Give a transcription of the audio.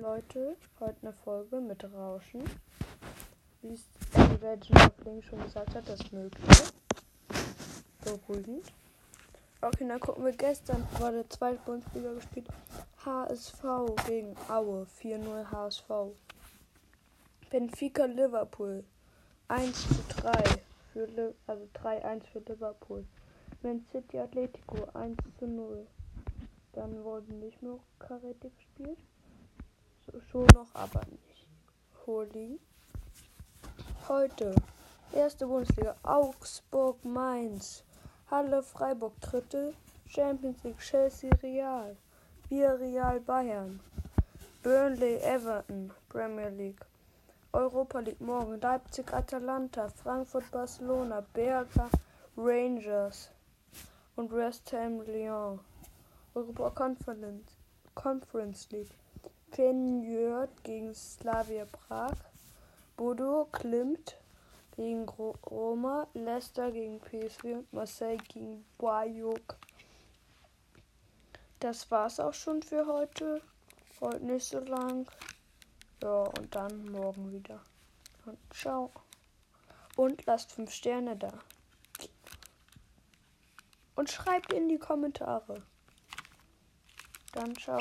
Leute, heute eine Folge mit Rauschen. Wie es die Legend schon gesagt hat, das mögliche. Beruhigend. Okay, dann gucken wir gestern, war der zweite Bundesliga gespielt. HSV gegen Aue, 4-0 HSV. Benfica Liverpool, 1 zu 3, für also 3-1 für Liverpool. Man City Atletico, 1 zu 0. Dann wurde nicht mehr Karate gespielt. So, noch, aber nicht. Holy. Heute. Erste Bundesliga. Augsburg, Mainz. Halle, Freiburg, dritte. Champions League, Chelsea, Real. Real, Bayern. Burnley, Everton, Premier League. Europa League morgen. Leipzig, Atalanta. Frankfurt, Barcelona. Berger, Rangers. Und West Ham, Lyon. Europa Conference, Conference League. Feyenoord gegen Slavia Prag. Bodo Klimt gegen Roma. Leicester gegen PSV Marseille gegen Bayok. Das war's auch schon für heute. Heute nicht so lang. Ja, und dann morgen wieder. Und ciao. Und lasst 5 Sterne da. Und schreibt in die Kommentare. Dann ciao.